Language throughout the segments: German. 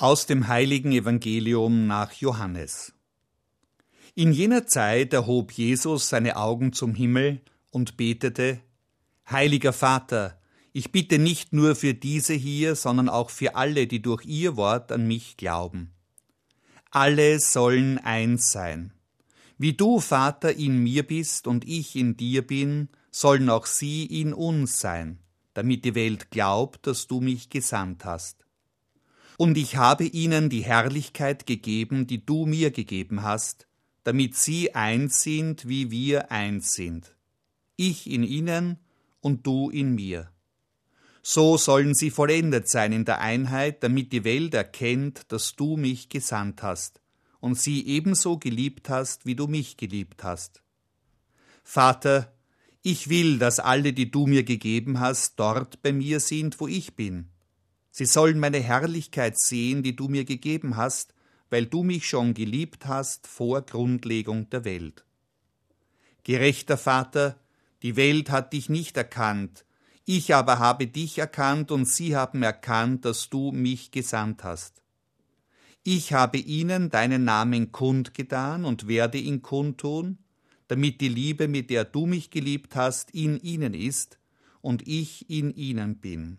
Aus dem heiligen Evangelium nach Johannes. In jener Zeit erhob Jesus seine Augen zum Himmel und betete Heiliger Vater, ich bitte nicht nur für diese hier, sondern auch für alle, die durch ihr Wort an mich glauben. Alle sollen eins sein. Wie du, Vater, in mir bist und ich in dir bin, sollen auch sie in uns sein, damit die Welt glaubt, dass du mich gesandt hast und ich habe ihnen die Herrlichkeit gegeben, die du mir gegeben hast, damit sie eins sind, wie wir eins sind. Ich in ihnen und du in mir. So sollen sie vollendet sein in der Einheit, damit die Welt erkennt, dass du mich gesandt hast und sie ebenso geliebt hast, wie du mich geliebt hast. Vater, ich will, dass alle, die du mir gegeben hast, dort bei mir sind, wo ich bin Sie sollen meine Herrlichkeit sehen, die du mir gegeben hast, weil du mich schon geliebt hast vor Grundlegung der Welt. Gerechter Vater, die Welt hat dich nicht erkannt, ich aber habe dich erkannt und sie haben erkannt, dass du mich gesandt hast. Ich habe ihnen deinen Namen kundgetan und werde ihn kundtun, damit die Liebe, mit der du mich geliebt hast, in ihnen ist und ich in ihnen bin.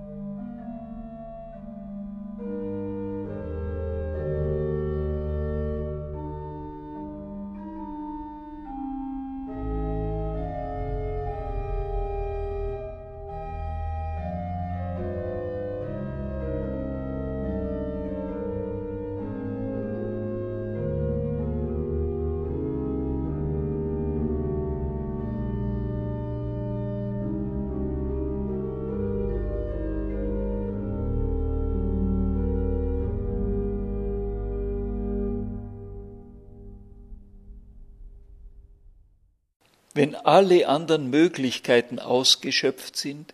Wenn alle anderen Möglichkeiten ausgeschöpft sind,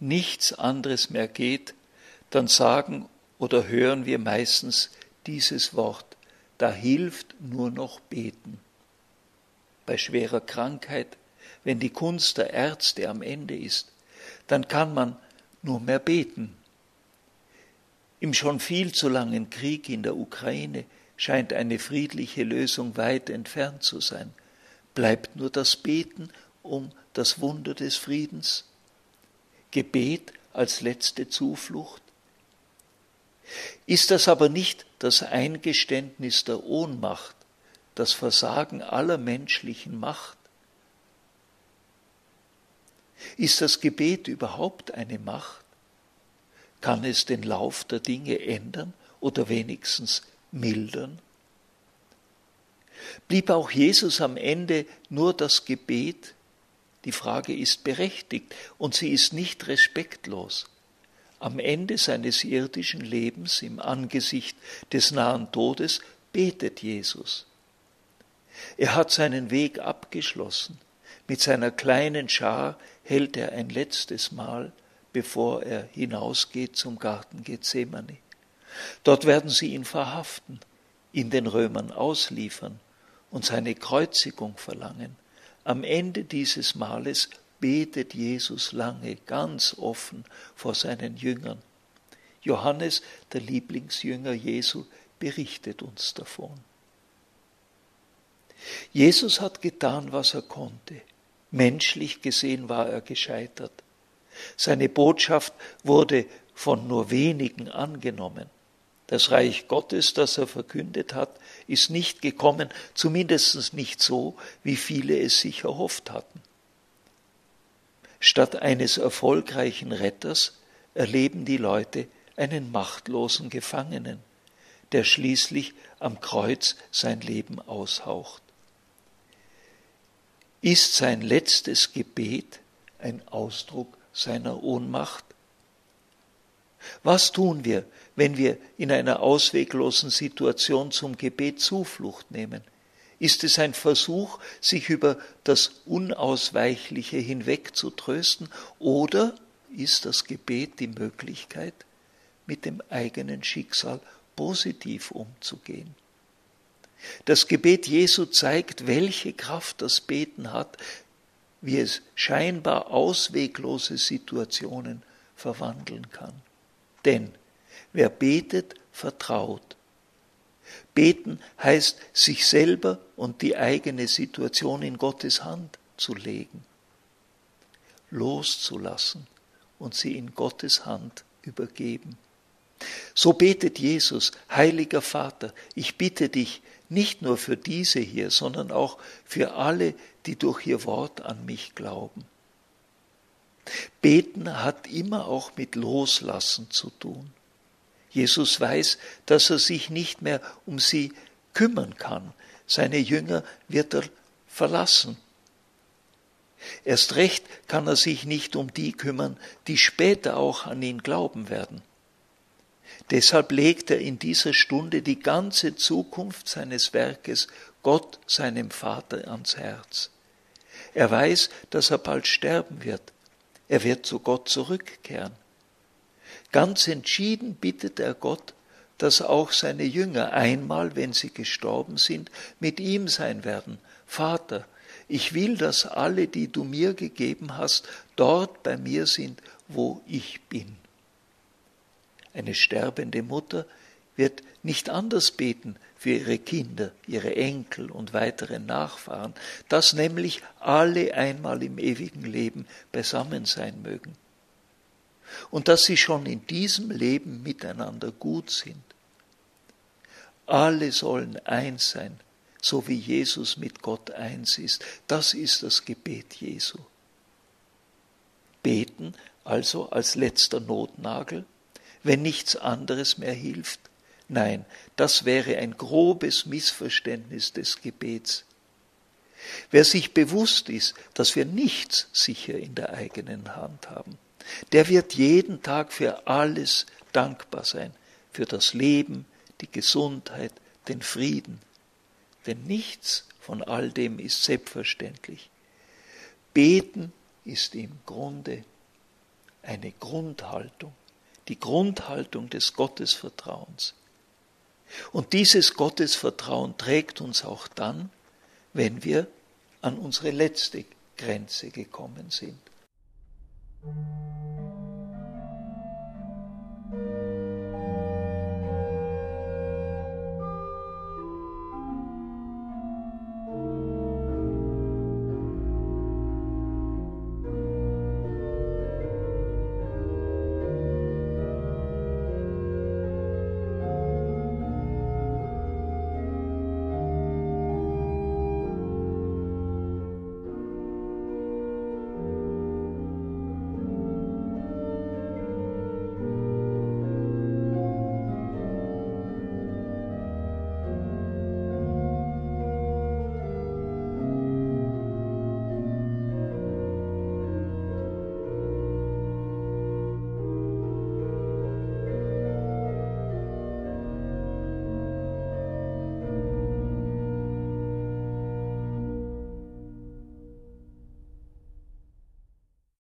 nichts anderes mehr geht, dann sagen oder hören wir meistens dieses Wort, da hilft nur noch beten. Bei schwerer Krankheit, wenn die Kunst der Ärzte am Ende ist, dann kann man nur mehr beten. Im schon viel zu langen Krieg in der Ukraine scheint eine friedliche Lösung weit entfernt zu sein bleibt nur das Beten um das Wunder des Friedens. Gebet als letzte Zuflucht. Ist das aber nicht das Eingeständnis der Ohnmacht, das Versagen aller menschlichen Macht? Ist das Gebet überhaupt eine Macht? Kann es den Lauf der Dinge ändern oder wenigstens mildern? Blieb auch Jesus am Ende nur das Gebet? Die Frage ist berechtigt und sie ist nicht respektlos. Am Ende seines irdischen Lebens im Angesicht des nahen Todes betet Jesus. Er hat seinen Weg abgeschlossen. Mit seiner kleinen Schar hält er ein letztes Mal, bevor er hinausgeht zum Garten Gethsemane. Dort werden sie ihn verhaften, ihn den Römern ausliefern und seine Kreuzigung verlangen. Am Ende dieses Males betet Jesus lange, ganz offen vor seinen Jüngern. Johannes, der Lieblingsjünger Jesu, berichtet uns davon. Jesus hat getan, was er konnte. Menschlich gesehen war er gescheitert. Seine Botschaft wurde von nur wenigen angenommen. Das Reich Gottes, das er verkündet hat, ist nicht gekommen, zumindest nicht so, wie viele es sich erhofft hatten. Statt eines erfolgreichen Retters erleben die Leute einen machtlosen Gefangenen, der schließlich am Kreuz sein Leben aushaucht. Ist sein letztes Gebet ein Ausdruck seiner Ohnmacht? Was tun wir, wenn wir in einer ausweglosen Situation zum Gebet Zuflucht nehmen? Ist es ein Versuch, sich über das Unausweichliche hinweg zu trösten, oder ist das Gebet die Möglichkeit, mit dem eigenen Schicksal positiv umzugehen? Das Gebet Jesu zeigt, welche Kraft das Beten hat, wie es scheinbar ausweglose Situationen verwandeln kann. Denn wer betet, vertraut. Beten heißt, sich selber und die eigene Situation in Gottes Hand zu legen, loszulassen und sie in Gottes Hand übergeben. So betet Jesus, heiliger Vater, ich bitte dich nicht nur für diese hier, sondern auch für alle, die durch ihr Wort an mich glauben. Beten hat immer auch mit Loslassen zu tun. Jesus weiß, dass er sich nicht mehr um sie kümmern kann. Seine Jünger wird er verlassen. Erst recht kann er sich nicht um die kümmern, die später auch an ihn glauben werden. Deshalb legt er in dieser Stunde die ganze Zukunft seines Werkes Gott, seinem Vater, ans Herz. Er weiß, dass er bald sterben wird. Er wird zu Gott zurückkehren. Ganz entschieden bittet er Gott, dass auch seine Jünger einmal, wenn sie gestorben sind, mit ihm sein werden. Vater, ich will, dass alle, die du mir gegeben hast, dort bei mir sind, wo ich bin. Eine sterbende Mutter wird nicht anders beten für ihre Kinder, ihre Enkel und weitere Nachfahren, dass nämlich alle einmal im ewigen Leben beisammen sein mögen und dass sie schon in diesem Leben miteinander gut sind. Alle sollen eins sein, so wie Jesus mit Gott eins ist. Das ist das Gebet Jesu. Beten also als letzter Notnagel, wenn nichts anderes mehr hilft? Nein, das wäre ein grobes Missverständnis des Gebets. Wer sich bewusst ist, dass wir nichts sicher in der eigenen Hand haben, der wird jeden Tag für alles dankbar sein, für das Leben, die Gesundheit, den Frieden. Denn nichts von all dem ist selbstverständlich. Beten ist im Grunde eine Grundhaltung, die Grundhaltung des Gottesvertrauens. Und dieses Gottesvertrauen trägt uns auch dann, wenn wir an unsere letzte Grenze gekommen sind.